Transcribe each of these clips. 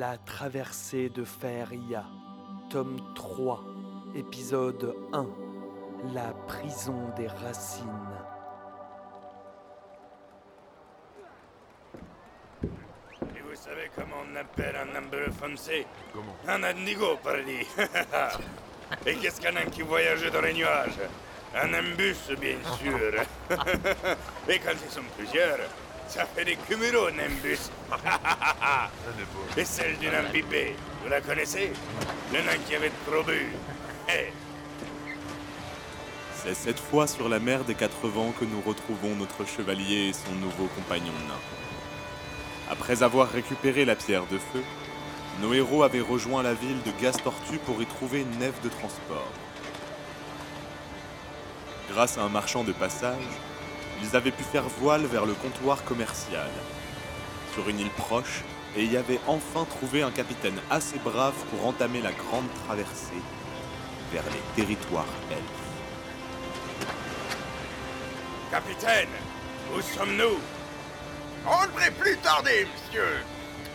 La traversée de Feria, tome 3, épisode 1. La prison des racines. Et vous savez comment on appelle un ambre foncé Comment? Un indigo, pardi. Et qu'est-ce qu'un qui voyage dans les nuages? Un imbus, bien sûr. Et quand ils sont plusieurs, ça fait des cumulos, un imbus. Ça n'est pas. Et celle du nain pipé, vous la connaissez Le nain qui avait trop bu. Eh, C'est cette fois sur la mer des quatre vents que nous retrouvons notre chevalier et son nouveau compagnon nain. Après avoir récupéré la pierre de feu, nos héros avaient rejoint la ville de Gastortu pour y trouver une nef de transport. Grâce à un marchand de passage, ils avaient pu faire voile vers le comptoir commercial. Sur une île proche, et y avaient enfin trouvé un capitaine assez brave pour entamer la grande traversée vers les territoires elfes. capitaine, où sommes-nous? On ne devrait plus tarder, monsieur.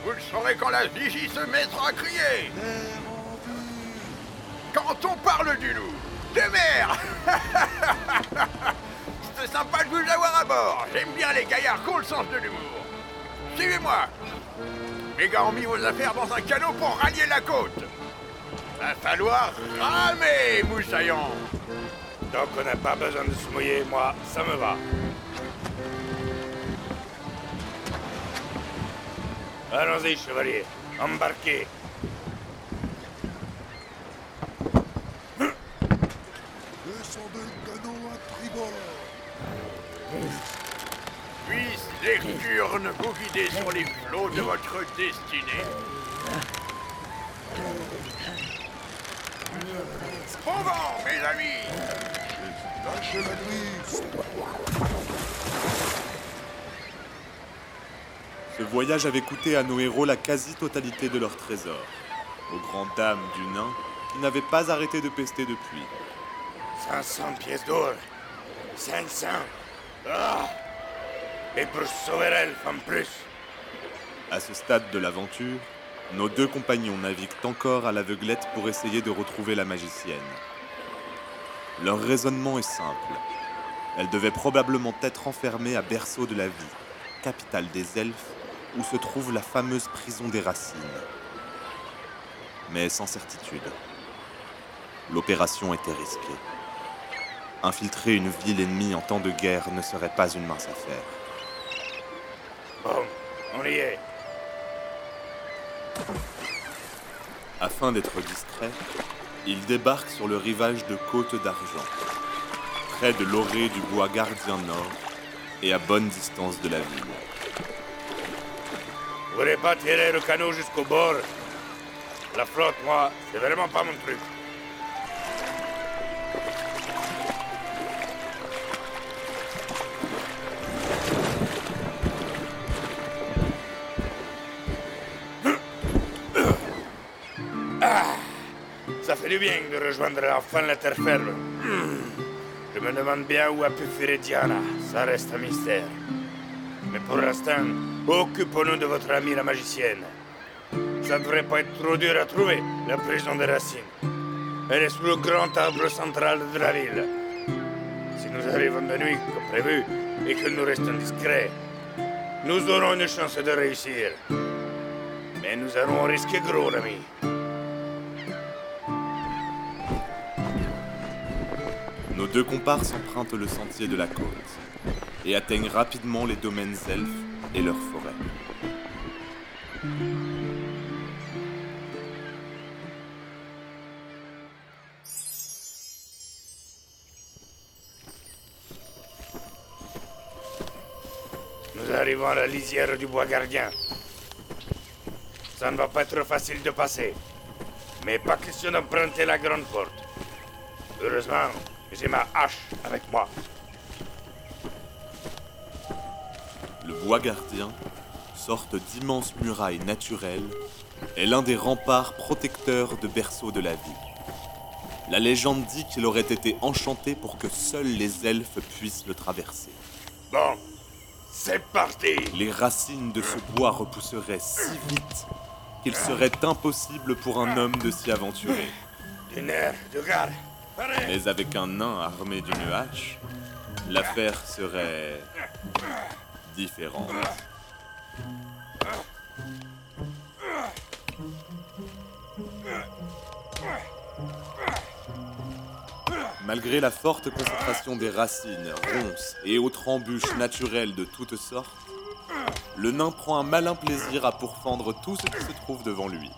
Vous le saurez quand la vigie se mettra à crier. Quand on parle du loup, de mer C'est sympa de vous avoir à bord. J'aime bien les gaillards qui ont le sens de l'humour. Suivez-moi. Les gars ont mis vos affaires dans un canot pour rallier la côte. Va falloir ramer, moussaillant. Donc on n'a pas besoin de se mouiller, moi, ça me va. Allons-y, chevalier, embarquez. Puisse Lecturne vous guider sur les flots de votre destinée. Au vent, mes amis Lâchez la Ce voyage avait coûté à nos héros la quasi-totalité de leurs trésors, aux grandes dames du nain qui n'avaient pas arrêté de pester depuis. 500 pièces d'or. 500. Ah Et pour sauver l'elfe en plus. À ce stade de l'aventure, nos deux compagnons naviguent encore à l'aveuglette pour essayer de retrouver la magicienne. Leur raisonnement est simple. Elle devait probablement être enfermée à Berceau de la Vie, capitale des elfes, où se trouve la fameuse prison des racines. Mais sans certitude. L'opération était risquée. Infiltrer une ville ennemie en temps de guerre ne serait pas une mince affaire. Bon, on y est. Afin d'être distrait, il débarque sur le rivage de Côte d'Argent, près de l'orée du bois gardien nord et à bonne distance de la ville. Vous voulez pas tirer le canot jusqu'au bord? La flotte, moi, c'est vraiment pas mon truc. Ça fait du bien de rejoindre enfin la terre ferme. Hmm. Je me demande bien où a pu fuir Diana. Ça reste un mystère. Mais pour l'instant, occupons-nous de votre amie la magicienne. Ça devrait pas être trop dur à trouver, la prison des racines. Elle est sous le grand arbre central de la ville. Si nous arrivons de nuit, comme prévu, et que nous restons discrets, nous aurons une chance de réussir. Mais nous allons risquer gros, l'ami. Nos deux comparses empruntent le sentier de la côte et atteignent rapidement les domaines elfes et leurs forêts. Nous arrivons à la lisière du bois gardien. Ça ne va pas être facile de passer. Mais pas question d'emprunter la grande porte. Heureusement, j'ai ma hache avec moi. Le bois gardien, sorte d'immense muraille naturelle, est l'un des remparts protecteurs de berceau de la vie. La légende dit qu'il aurait été enchanté pour que seuls les elfes puissent le traverser. Bon, c'est parti Les racines de ce bois repousseraient si vite qu'il serait impossible pour un homme de s'y aventurer. D'une heure de garde. Paré. Mais avec un nain armé d'une hache, l'affaire serait différente. Malgré la forte concentration des racines, ronces et autres embûches naturelles de toutes sortes, le nain prend un malin plaisir à pourfendre tout ce qui se trouve devant lui.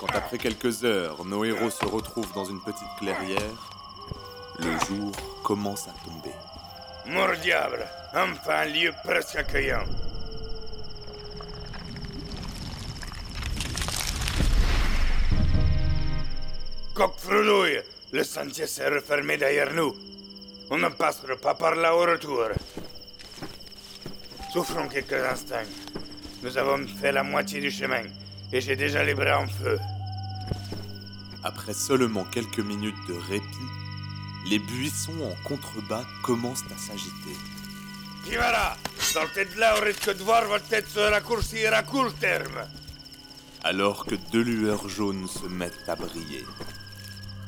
Quand après quelques heures, nos héros se retrouvent dans une petite clairière, le jour commence à tomber. Mort diable, enfin un lieu presque accueillant. Coq fredouille, le sentier s'est refermé derrière nous. On ne passera pas par là au retour. Souffrons quelques instants. Nous avons fait la moitié du chemin et j'ai déjà les bras en feu. Après seulement quelques minutes de répit, les buissons en contrebas commencent à s'agiter. Sortez de là au risque de voir votre tête se raccourcir à court terme. Alors que deux lueurs jaunes se mettent à briller,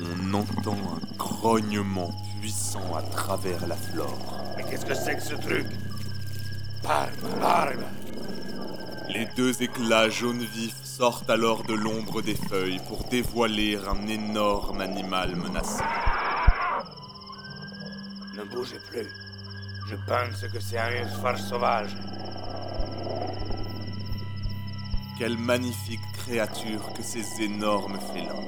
on entend un grognement puissant à travers la flore. Mais qu'est-ce que c'est que ce truc? Barbe, barbe Les deux éclats jaunes vifs sortent alors de l'ombre des feuilles pour dévoiler un énorme animal menaçant. Ne bougez plus. Je pense que c'est un phare sauvage. Quelle magnifique créature que ces énormes félins.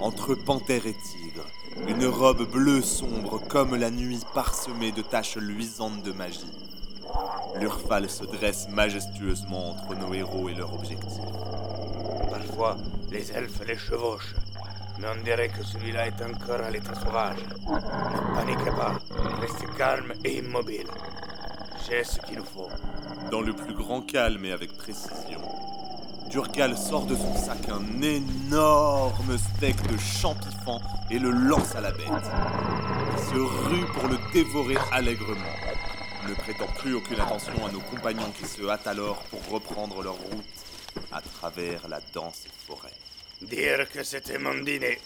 Entre panthère et tigre, une robe bleue sombre comme la nuit parsemée de taches luisantes de magie. L'Urfal se dresse majestueusement entre nos héros et leur objectif. Les elfes les chevauchent. Mais on dirait que celui-là est encore à l'état sauvage. Ne paniquez pas. Restez calme et immobile. J'ai ce qu'il nous faut. Dans le plus grand calme et avec précision, Durgal sort de son sac un énorme steak de champifant et le lance à la bête. Il se rue pour le dévorer allègrement, ne prêtant plus aucune attention à nos compagnons qui se hâtent alors pour reprendre leur route à travers la dense forêt. Dire que c'était mon dîner.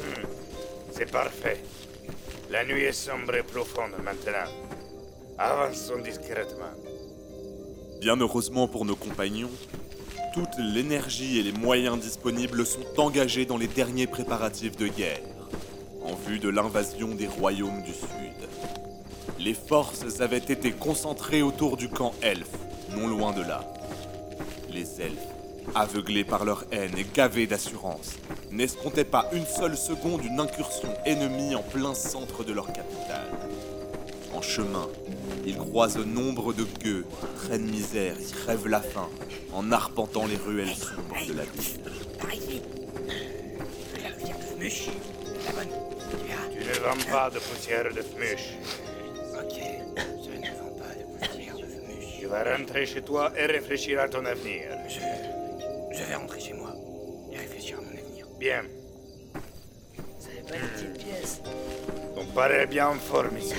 Hmm, C'est parfait. La nuit est sombre et profonde maintenant. Avançons discrètement. Bien heureusement pour nos compagnons, toute l'énergie et les moyens disponibles sont engagés dans les derniers préparatifs de guerre, en vue de l'invasion des royaumes du Sud. Les forces avaient été concentrées autour du camp elfe, non loin de là. Les elfes, aveuglés par leur haine et gavés d'assurance, n'escomptaient pas une seule seconde une incursion ennemie en plein centre de leur capitale. En chemin, ils croisent nombre de gueux, traînent misère et crèvent la faim en arpentant les ruelles sombres de la ville. Par ici. La poussière de Fmuche. La bonne. Tu ne vends pas de poussière de fmuche. Ok. Je ne vends pas de poussière de Fmuche. Tu vas rentrer chez toi et réfléchir à ton avenir. Je. Je vais rentrer chez moi et réfléchir à mon avenir. Bien. Ça fait pas une petite pièce. On paraît bien en forme ici.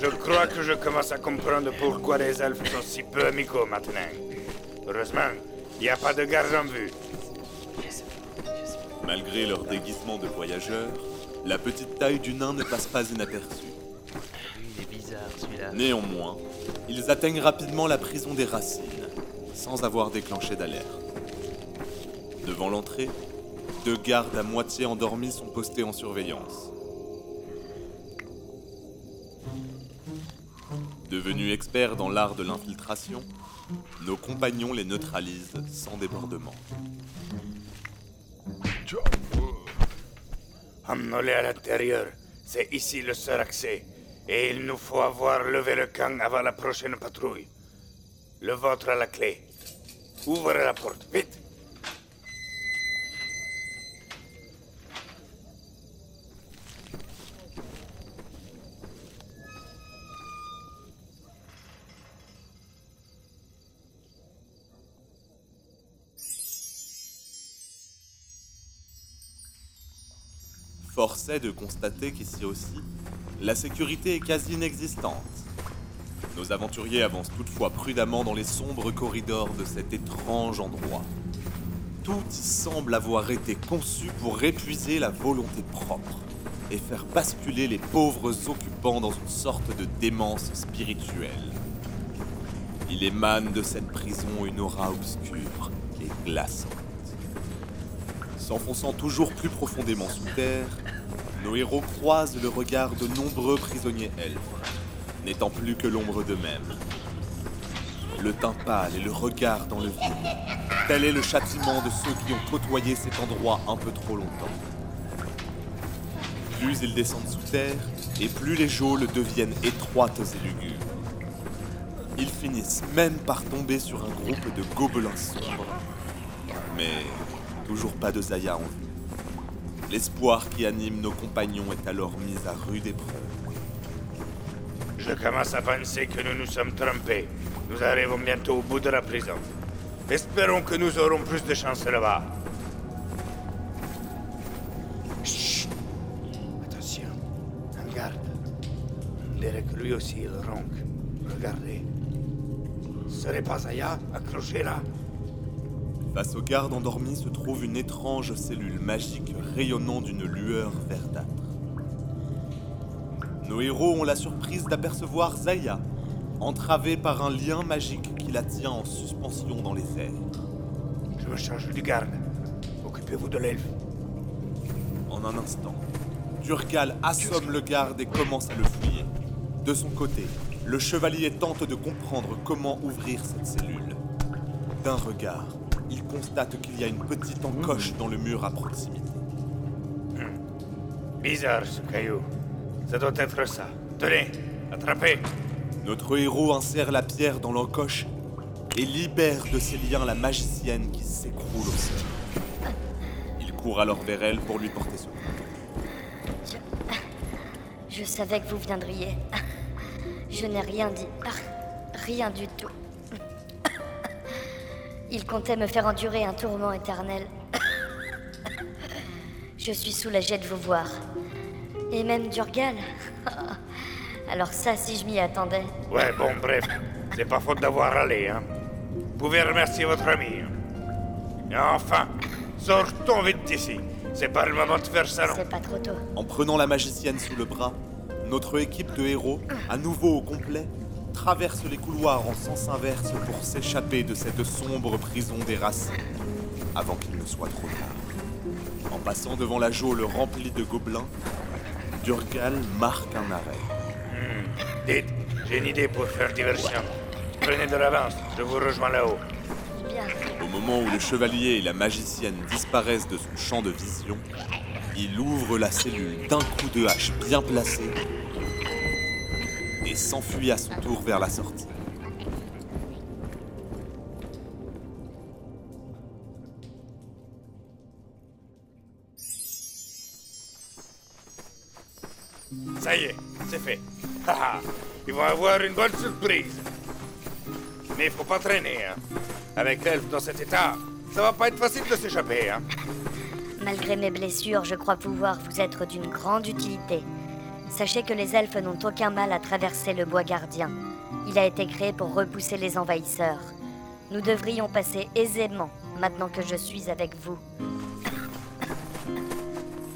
Je crois que je commence à comprendre pourquoi les elfes sont si peu amicaux maintenant. Heureusement, il n'y a pas de garde en vue. Malgré leur déguisement de voyageurs, la petite taille du nain ne passe pas inaperçue. Il est bizarre celui-là. Néanmoins, ils atteignent rapidement la prison des racines, sans avoir déclenché d'alerte. Devant l'entrée, deux gardes à moitié endormis sont postés en surveillance. Devenus experts dans l'art de l'infiltration, nos compagnons les neutralisent sans débordement. Emmenons-les à l'intérieur. C'est ici le seul accès. Et il nous faut avoir levé le camp avant la prochaine patrouille. Le vôtre à la clé. Ouvrez la porte, vite. Force de constater qu'ici aussi, la sécurité est quasi inexistante. Nos aventuriers avancent toutefois prudemment dans les sombres corridors de cet étrange endroit. Tout y semble avoir été conçu pour épuiser la volonté propre et faire basculer les pauvres occupants dans une sorte de démence spirituelle. Il émane de cette prison une aura obscure et glaçante. S'enfonçant toujours plus profondément sous terre, nos héros croisent le regard de nombreux prisonniers elfes, n'étant plus que l'ombre d'eux-mêmes. Le teint pâle et le regard dans le vide, tel est le châtiment de ceux qui ont côtoyé cet endroit un peu trop longtemps. Plus ils descendent sous terre, et plus les geôles deviennent étroites et lugubres. Ils finissent même par tomber sur un groupe de gobelins sombres. Mais toujours pas de Zaya en vue. L'espoir qui anime nos compagnons est alors mis à rude épreuve. Je commence à penser que nous nous sommes trompés. Nous arrivons bientôt au bout de la prison. Espérons que nous aurons plus de chance là-bas. Chut Attention, un garde. On dirait que lui aussi il ronque. Regardez. Ce n'est pas Aya accroché là? Face aux gardes endormis se trouve une étrange cellule magique rayonnant d'une lueur verdâtre. Nos héros ont la surprise d'apercevoir Zaya, entravée par un lien magique qui la tient en suspension dans les airs. Je me charge du garde. Occupez-vous de l'elfe. En un instant, Durgal assomme le garde et commence à le fouiller. De son côté, le chevalier tente de comprendre comment ouvrir cette cellule. D'un regard, il constate qu'il y a une petite encoche dans le mur à proximité. Bizarre ce caillou. Ça doit être ça. Tenez, attrapez. Notre héros insère la pierre dans l'encoche et libère de ses liens la magicienne qui s'écroule au sol. Il court alors vers elle pour lui porter secours. Je savais que vous viendriez. Je n'ai rien dit. Rien du tout. Il comptait me faire endurer un tourment éternel. Je suis soulagée de vous voir. Et même Durgal. Alors ça, si je m'y attendais. Ouais, bon, bref. C'est pas faute d'avoir allé, hein. Vous pouvez remercier votre ami. Et enfin, sortons vite d'ici. C'est pas le moment de faire ça, non. C'est pas trop tôt. En prenant la magicienne sous le bras, notre équipe de héros, à nouveau au complet, traverse les couloirs en sens inverse pour s'échapper de cette sombre prison des racines, avant qu'il ne soit trop tard. En passant devant la geôle remplie de gobelins, Durgal marque un arrêt. Dites, j'ai une idée pour faire diversion. Prenez de l'avance, je vous rejoins là-haut. Bien. Au moment où le chevalier et la magicienne disparaissent de son champ de vision, il ouvre la cellule d'un coup de hache bien placé s'enfuit à son tour vers la sortie. Ça y est, c'est fait. Haha, Ils vont avoir une bonne surprise. Mais il faut pas traîner, hein. Avec l'elfe dans cet état, ça va pas être facile de s'échapper, hein. Malgré mes blessures, je crois pouvoir vous être d'une grande utilité. Sachez que les elfes n'ont aucun mal à traverser le bois gardien. Il a été créé pour repousser les envahisseurs. Nous devrions passer aisément maintenant que je suis avec vous.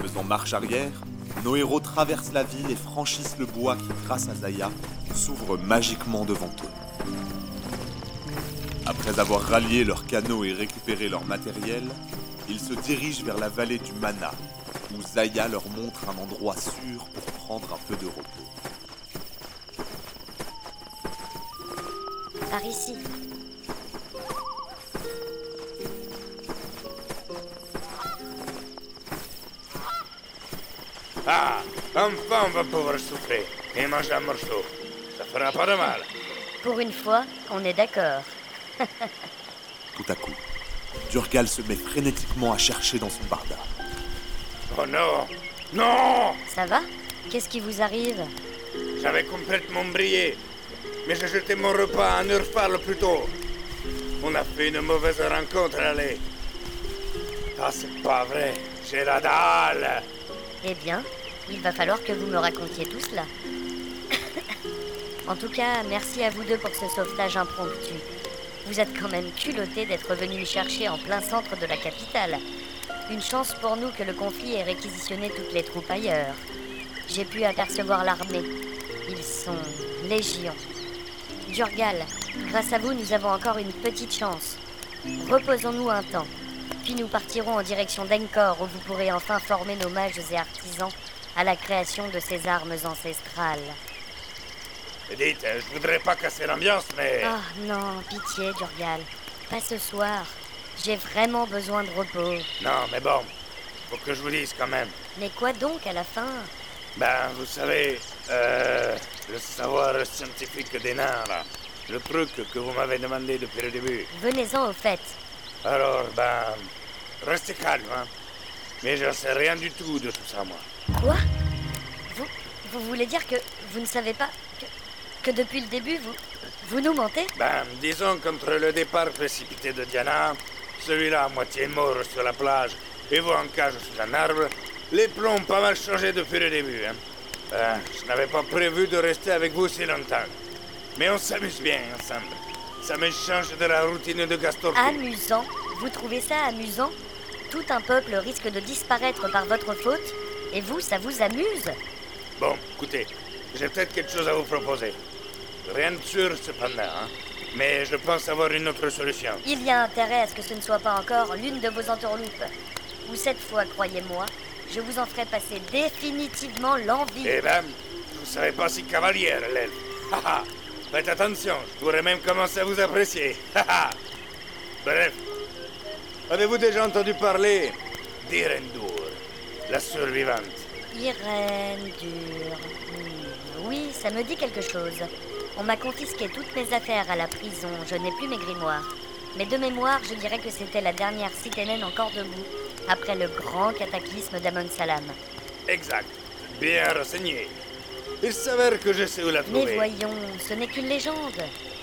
Faisant marche arrière, nos héros traversent la ville et franchissent le bois qui, grâce à Zaya, s'ouvre magiquement devant eux. Après avoir rallié leurs canaux et récupéré leur matériel, ils se dirigent vers la vallée du Mana, où Zaya leur montre un endroit sûr pour prendre un peu de repos. Par ici. Ah, enfin on va pouvoir souffler et manger un morceau. Ça fera pas de mal. Pour une fois, on est d'accord. Tout à coup, Durgal se met frénétiquement à chercher dans son barda. Oh non Non Ça va? Qu'est-ce qui vous arrive J'avais complètement brillé. Mais j'ai jeté mon repas à Nurfal plus tôt. On a fait une mauvaise rencontre, allez. Ah, c'est pas vrai. J'ai la dalle. Eh bien, il va falloir que vous me racontiez tout cela. en tout cas, merci à vous deux pour ce sauvetage impromptu. Vous êtes quand même culottés d'être venus me chercher en plein centre de la capitale. Une chance pour nous que le conflit ait réquisitionné toutes les troupes ailleurs. J'ai pu apercevoir l'armée. Ils sont légion. Durgal, grâce à vous, nous avons encore une petite chance. Reposons-nous un temps. Puis nous partirons en direction d'Encor où vous pourrez enfin former nos mages et artisans à la création de ces armes ancestrales. Dites, je voudrais pas casser l'ambiance, mais... Ah non, pitié, Durgal. Pas ce soir. J'ai vraiment besoin de repos. Non, mais bon, faut que je vous dise quand même. Mais quoi donc à la fin? Ben, vous savez, euh, le savoir scientifique des nains, là. Le truc que vous m'avez demandé depuis le début. Venez-en au fait. Alors, ben, restez calme, hein. Mais je sais rien du tout de tout ça, moi. Quoi? Vous, vous voulez dire que vous ne savez pas que, que depuis le début, vous, vous nous mentez? Ben, disons qu'entre le départ précipité de Diana, celui-là à moitié mort sur la plage et vous en cage sous un arbre, les plombs ont pas mal changé depuis le début, hein. Ben, je n'avais pas prévu de rester avec vous si longtemps. Mais on s'amuse bien ensemble. Ça me change de la routine de Gaston. Amusant Vous trouvez ça amusant? Tout un peuple risque de disparaître par votre faute et vous, ça vous amuse? Bon, écoutez, j'ai peut-être quelque chose à vous proposer. Rien de sûr cependant, hein. Mais je pense avoir une autre solution. Il y a intérêt à ce que ce ne soit pas encore l'une de vos entourloupes. Ou cette fois, croyez-moi, je vous en ferai passer définitivement l'envie. Eh ben, vous savez pas si cavalière, l'elfe. Haha. Faites attention, je pourrais même commencer à vous apprécier. Haha. Bref, avez-vous déjà entendu parler d'Irendur, la survivante Irène dure. Hmm, Oui, ça me dit quelque chose. On m'a confisqué toutes mes affaires à la prison, je n'ai plus mes grimoires. Mais de mémoire, je dirais que c'était la dernière citélène encore debout, après le grand cataclysme d'Amon Salam. Exact. Bien renseigné. Il s'avère que je sais où la Mais trouver. voyons, ce n'est qu'une légende.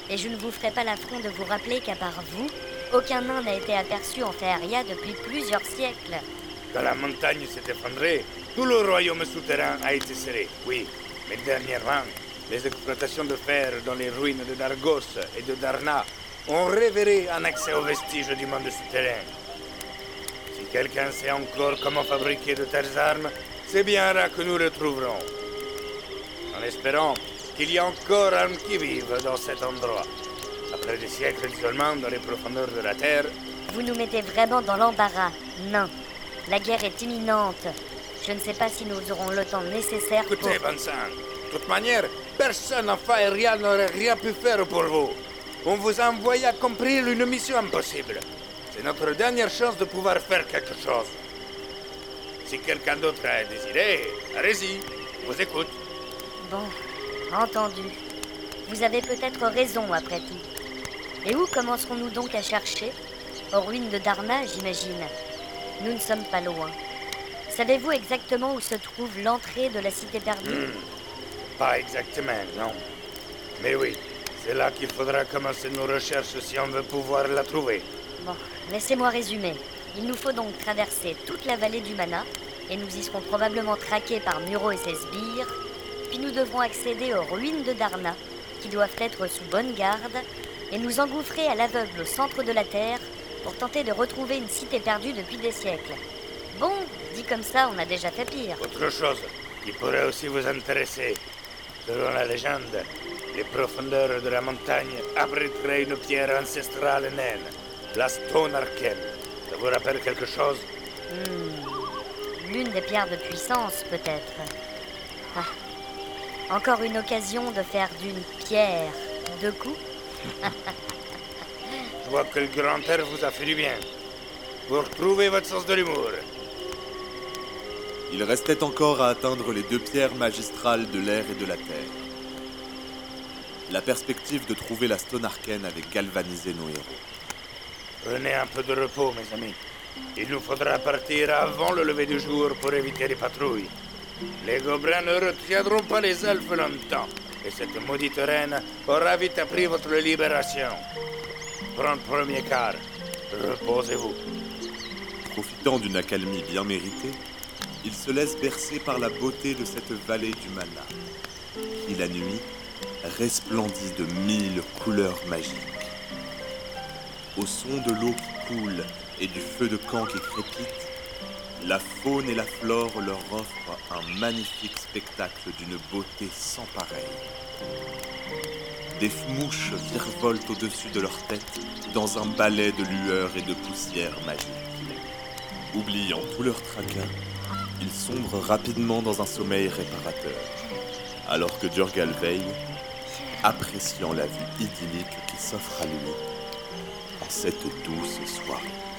Et je ne vous ferai pas l'affront de vous rappeler qu'à part vous, aucun nain n'a été aperçu en Feria depuis plusieurs siècles. Quand la montagne s'est effondrée, tout le royaume souterrain a été serré, oui. Mais dernièrement, les exploitations de fer dans les ruines de Dargos et de Darna ont révélé un accès aux vestiges du monde souterrain. Quelqu'un sait encore comment fabriquer de telles armes, c'est bien là que nous le trouverons. En espérant qu'il y a encore âmes qui vivent dans cet endroit. Après des siècles d'isolement dans les profondeurs de la Terre, Vous nous mettez vraiment dans l'embarras, nain. La guerre est imminente. Je ne sais pas si nous aurons le temps nécessaire pour... Écoutez, Vincent, de toute manière, personne en Faeria n'aurait rien pu faire pour vous. On vous a envoyé accomplir une mission impossible. C'est notre dernière chance de pouvoir faire quelque chose. Si quelqu'un d'autre a désiré, allez-y, on vous écoute. Bon, entendu. Vous avez peut-être raison après tout. Et où commencerons-nous donc à chercher? Aux ruines de Dharma, j'imagine. Nous ne sommes pas loin. Savez-vous exactement où se trouve l'entrée de la cité perdue Hmm, Pas exactement, non. Mais oui, c'est là qu'il faudra commencer nos recherches si on veut pouvoir la trouver. Bon, laissez-moi résumer. Il nous faut donc traverser toute la vallée du Mana, et nous y serons probablement traqués par Muro et ses sbires. Puis nous devrons accéder aux ruines de Darna, qui doivent être sous bonne garde, et nous engouffrer à l'aveugle au centre de la Terre pour tenter de retrouver une cité perdue depuis des siècles. Bon, dit comme ça, on a déjà fait pire. Autre chose qui pourrait aussi vous intéresser. Selon la légende, les profondeurs de la montagne abriteraient une pierre ancestrale naine, la Stone Arcane. Ça vous rappelle quelque chose? Hmm, L'une des pierres de puissance, peut-être. Ah, encore une occasion de faire d'une pierre deux coups Je vois que le grand air vous a fait du bien. Vous retrouvez votre sens de l'humour. Il restait encore à atteindre les deux pierres magistrales de l'air et de la terre. La perspective de trouver la Stone Arcane avait galvanisé nos héros. Prenez un peu de repos, mes amis. Il nous faudra partir avant le lever du jour pour éviter les patrouilles. Les gobelins ne retiendront pas les elfes longtemps, et cette maudite reine aura vite appris votre libération. Prends le premier quart. Reposez-vous. Profitant d'une accalmie bien méritée, il se laisse bercer par la beauté de cette vallée du mana, qui la nuit resplendit de mille couleurs magiques. Au son de l'eau qui coule et du feu de camp qui crépite, la faune et la flore leur offrent un magnifique spectacle d'une beauté sans pareille. Des mouches virevoltent au-dessus de leur tête dans un balai de lueurs et de poussière magique. Oubliant tout leur tracas, ils sombrent rapidement dans un sommeil réparateur, alors que Durgal veille, appréciant la vue idyllique qui s'offre à lui cette douce soirée.